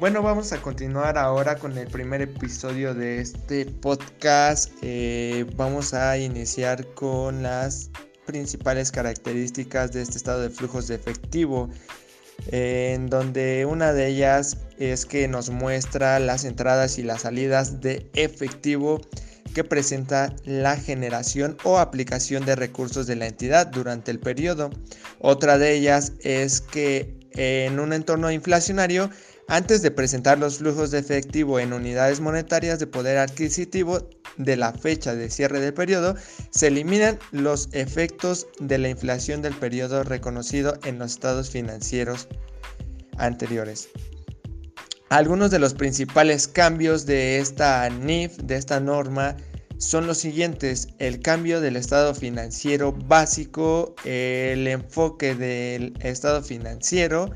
Bueno, vamos a continuar ahora con el primer episodio de este podcast. Eh, vamos a iniciar con las principales características de este estado de flujos de efectivo, en donde una de ellas es que nos muestra las entradas y las salidas de efectivo que presenta la generación o aplicación de recursos de la entidad durante el periodo. Otra de ellas es que en un entorno inflacionario antes de presentar los flujos de efectivo en unidades monetarias de poder adquisitivo de la fecha de cierre del periodo, se eliminan los efectos de la inflación del periodo reconocido en los estados financieros anteriores. Algunos de los principales cambios de esta NIF, de esta norma, son los siguientes. El cambio del estado financiero básico, el enfoque del estado financiero,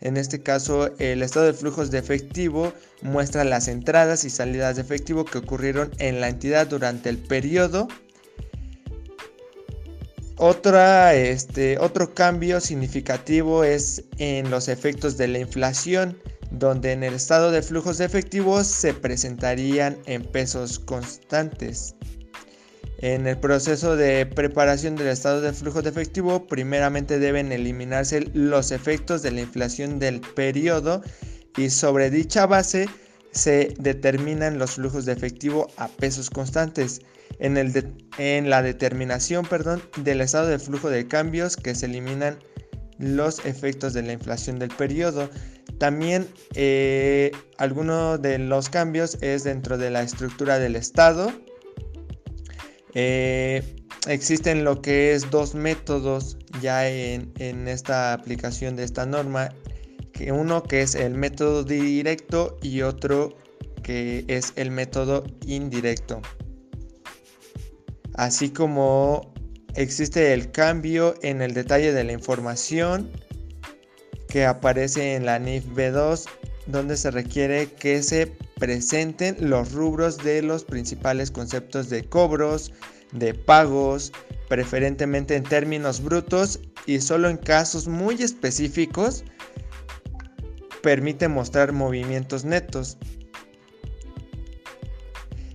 en este caso, el estado de flujos de efectivo muestra las entradas y salidas de efectivo que ocurrieron en la entidad durante el periodo. Otra, este, otro cambio significativo es en los efectos de la inflación, donde en el estado de flujos de efectivo se presentarían en pesos constantes. En el proceso de preparación del estado de flujo de efectivo, primeramente deben eliminarse los efectos de la inflación del periodo y sobre dicha base se determinan los flujos de efectivo a pesos constantes. En, el en la determinación perdón, del estado de flujo de cambios que se eliminan los efectos de la inflación del periodo. También eh, alguno de los cambios es dentro de la estructura del estado eh, existen lo que es dos métodos ya en, esta aplicación de esta norma. Que uno que es el método directo y otro que es el método indirecto. Así como existe el cambio en el detalle de la información que aparece en la NIF B2 donde se requiere que se presenten los rubros de los principales conceptos de cobros, de pagos, preferentemente en términos brutos y solo en casos muy específicos permite mostrar movimientos netos.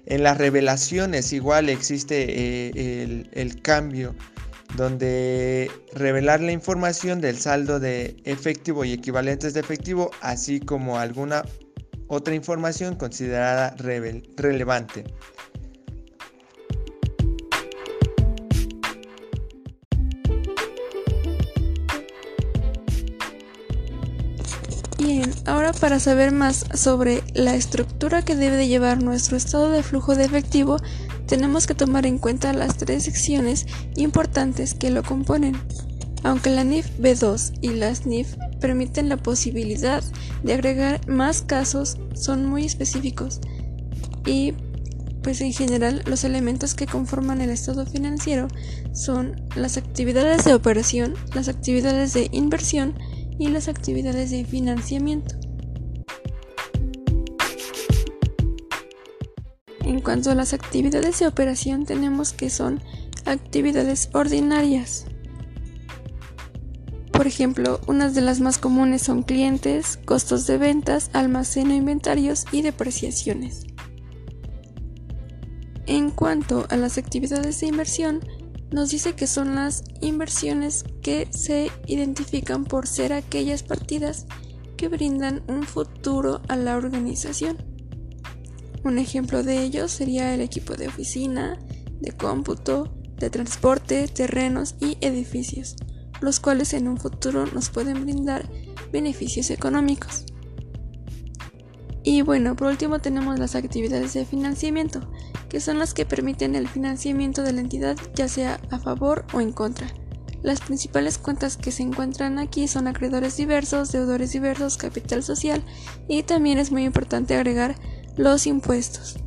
En las revelaciones igual existe eh, el, el cambio donde revelar la información del saldo de efectivo y equivalentes de efectivo, así como alguna otra información considerada relevante. Bien, ahora para saber más sobre la estructura que debe de llevar nuestro estado de flujo de efectivo, tenemos que tomar en cuenta las tres secciones importantes que lo componen. Aunque la NIF B2 y las NIF permiten la posibilidad de agregar más casos, son muy específicos y pues en general los elementos que conforman el estado financiero son las actividades de operación, las actividades de inversión y las actividades de financiamiento. En cuanto a las actividades de operación tenemos que son actividades ordinarias. Por ejemplo, unas de las más comunes son clientes, costos de ventas, almaceno, inventarios y depreciaciones. En cuanto a las actividades de inversión, nos dice que son las inversiones que se identifican por ser aquellas partidas que brindan un futuro a la organización. Un ejemplo de ello sería el equipo de oficina, de cómputo, de transporte, terrenos y edificios, los cuales en un futuro nos pueden brindar beneficios económicos. Y bueno, por último tenemos las actividades de financiamiento, que son las que permiten el financiamiento de la entidad ya sea a favor o en contra. Las principales cuentas que se encuentran aquí son acreedores diversos, deudores diversos, capital social y también es muy importante agregar los impuestos.